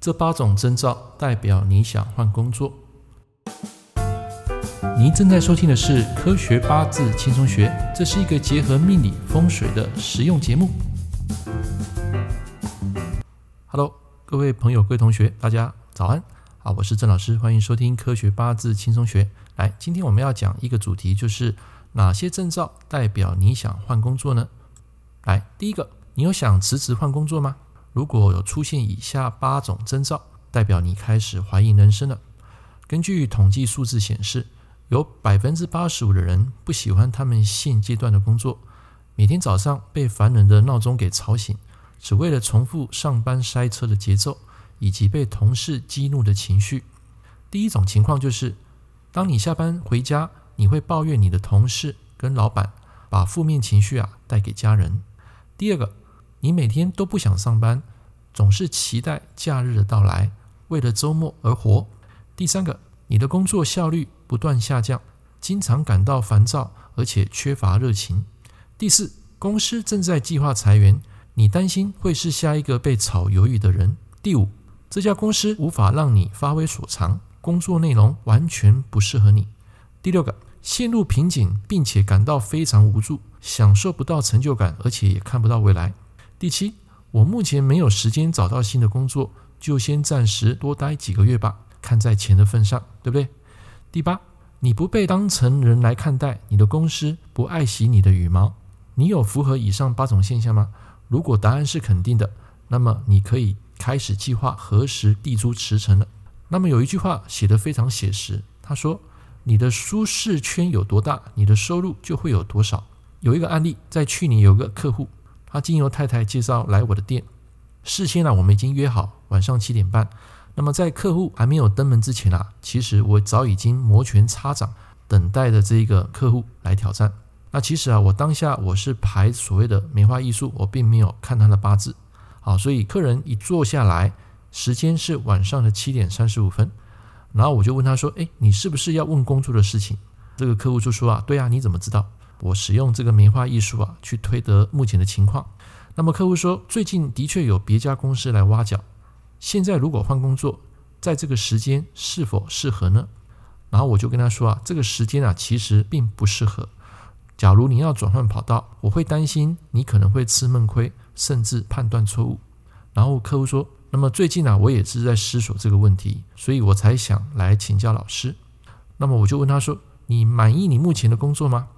这八种征兆代表你想换工作。您正在收听的是《科学八字轻松学》，这是一个结合命理风水的实用节目。Hello，各位朋友、各位同学，大家早安！好，我是郑老师，欢迎收听《科学八字轻松学》。来，今天我们要讲一个主题，就是哪些征兆代表你想换工作呢？来，第一个，你有想辞职换工作吗？如果有出现以下八种征兆，代表你开始怀疑人生了。根据统计数字显示，有百分之八十五的人不喜欢他们现阶段的工作，每天早上被烦人的闹钟给吵醒，只为了重复上班塞车的节奏，以及被同事激怒的情绪。第一种情况就是，当你下班回家，你会抱怨你的同事跟老板，把负面情绪啊带给家人。第二个，你每天都不想上班，总是期待假日的到来，为了周末而活。第三个，你的工作效率不断下降，经常感到烦躁，而且缺乏热情。第四，公司正在计划裁员，你担心会是下一个被炒鱿鱼的人。第五，这家公司无法让你发挥所长，工作内容完全不适合你。第六个，陷入瓶颈，并且感到非常无助，享受不到成就感，而且也看不到未来。第七，我目前没有时间找到新的工作，就先暂时多待几个月吧。看在钱的份上，对不对？第八，你不被当成人来看待，你的公司不爱惜你的羽毛，你有符合以上八种现象吗？如果答案是肯定的，那么你可以开始计划何时递出辞呈了。那么有一句话写得非常写实，他说：“你的舒适圈有多大，你的收入就会有多少。”有一个案例，在去年有个客户，他经由太太介绍来我的店，事先呢，我们已经约好晚上七点半。那么在客户还没有登门之前啊，其实我早已经摩拳擦掌，等待着这一个客户来挑战。那其实啊，我当下我是排所谓的梅花艺术，我并没有看他的八字。好，所以客人一坐下来，时间是晚上的七点三十五分，然后我就问他说：“哎，你是不是要问工作的事情？”这个客户就说：“啊，对啊，你怎么知道？我使用这个梅花艺术啊，去推得目前的情况。”那么客户说：“最近的确有别家公司来挖角。”现在如果换工作，在这个时间是否适合呢？然后我就跟他说啊，这个时间啊其实并不适合。假如你要转换跑道，我会担心你可能会吃闷亏，甚至判断错误。然后客户说，那么最近啊我也是在思索这个问题，所以我才想来请教老师。那么我就问他说，你满意你目前的工作吗？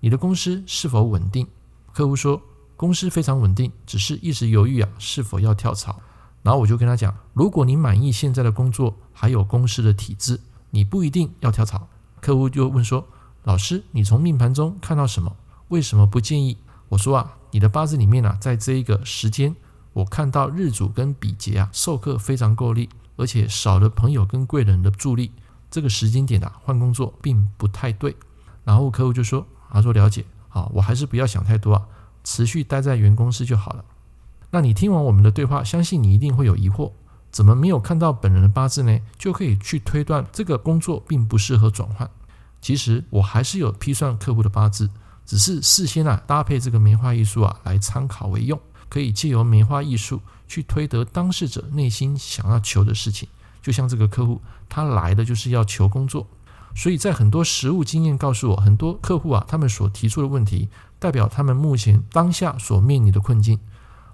你的公司是否稳定？客户说，公司非常稳定，只是一直犹豫啊是否要跳槽。然后我就跟他讲，如果你满意现在的工作，还有公司的体制，你不一定要跳槽。客户就问说：“老师，你从命盘中看到什么？为什么不建议？”我说：“啊，你的八字里面啊，在这一个时间，我看到日主跟比劫啊，受克非常够力，而且少了朋友跟贵人的助力，这个时间点啊，换工作并不太对。”然后客户就说：“他说了解，好，我还是不要想太多啊，持续待在原公司就好了。”那你听完我们的对话，相信你一定会有疑惑：怎么没有看到本人的八字呢？就可以去推断这个工作并不适合转换。其实我还是有批算客户的八字，只是事先啊搭配这个梅花易数啊来参考为用，可以借由梅花易数去推得当事者内心想要求的事情。就像这个客户，他来的就是要求工作，所以在很多实务经验告诉我，很多客户啊他们所提出的问题，代表他们目前当下所面临的困境。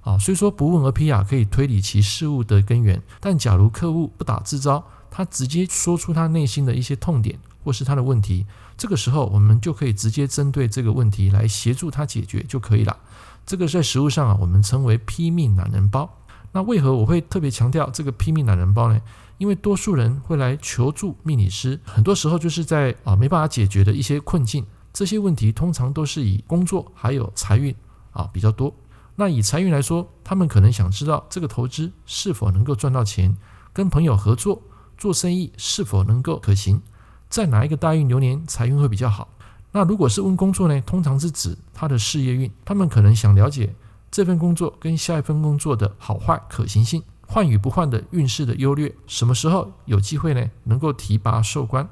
啊，虽说不问而批啊，可以推理其事物的根源，但假如客户不打自招，他直接说出他内心的一些痛点或是他的问题，这个时候我们就可以直接针对这个问题来协助他解决就可以了。这个在实务上啊，我们称为批命懒人包。那为何我会特别强调这个拼命懒人包呢？因为多数人会来求助命理师，很多时候就是在啊没办法解决的一些困境，这些问题通常都是以工作还有财运啊比较多。那以财运来说，他们可能想知道这个投资是否能够赚到钱，跟朋友合作做生意是否能够可行，在哪一个大运流年财运会比较好？那如果是问工作呢？通常是指他的事业运，他们可能想了解这份工作跟下一份工作的好坏可行性，换与不换的运势的优劣，什么时候有机会呢？能够提拔受官？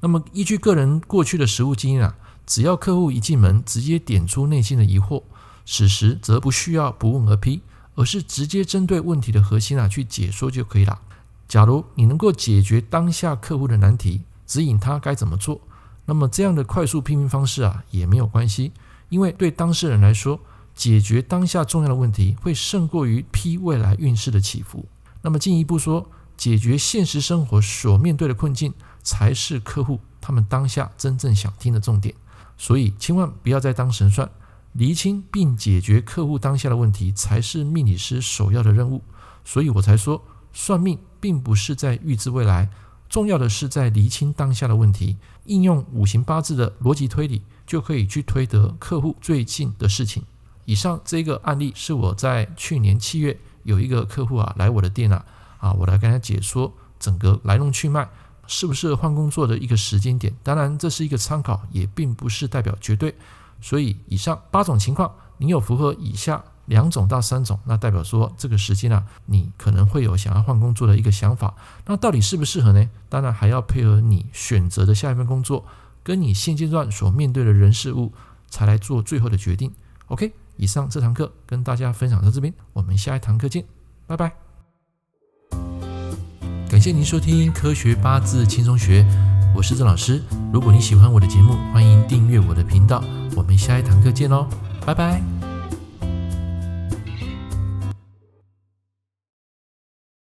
那么依据个人过去的实务经验啊，只要客户一进门，直接点出内心的疑惑。此时则不需要不问而批，而是直接针对问题的核心啊去解说就可以了。假如你能够解决当下客户的难题，指引他该怎么做，那么这样的快速批评方式啊也没有关系，因为对当事人来说，解决当下重要的问题会胜过于批未来运势的起伏。那么进一步说，解决现实生活所面对的困境，才是客户他们当下真正想听的重点。所以千万不要再当神算，厘清并解决客户当下的问题，才是命理师首要的任务。所以我才说，算命并不是在预知未来，重要的是在厘清当下的问题。应用五行八字的逻辑推理，就可以去推得客户最近的事情。以上这个案例是我在去年七月有一个客户啊来我的店啊啊，我来跟他解说整个来龙去脉，适不适合换工作的一个时间点。当然这是一个参考，也并不是代表绝对。所以以上八种情况，你有符合以下两种到三种，那代表说这个时间啊，你可能会有想要换工作的一个想法。那到底适不适合呢？当然还要配合你选择的下一份工作，跟你现阶段所面对的人事物，才来做最后的决定。OK。以上这堂课跟大家分享到这边，我们下一堂课见，拜拜。感谢您收听《科学八字轻松学》，我是郑老师。如果你喜欢我的节目，欢迎订阅我的频道。我们下一堂课见喽，拜拜。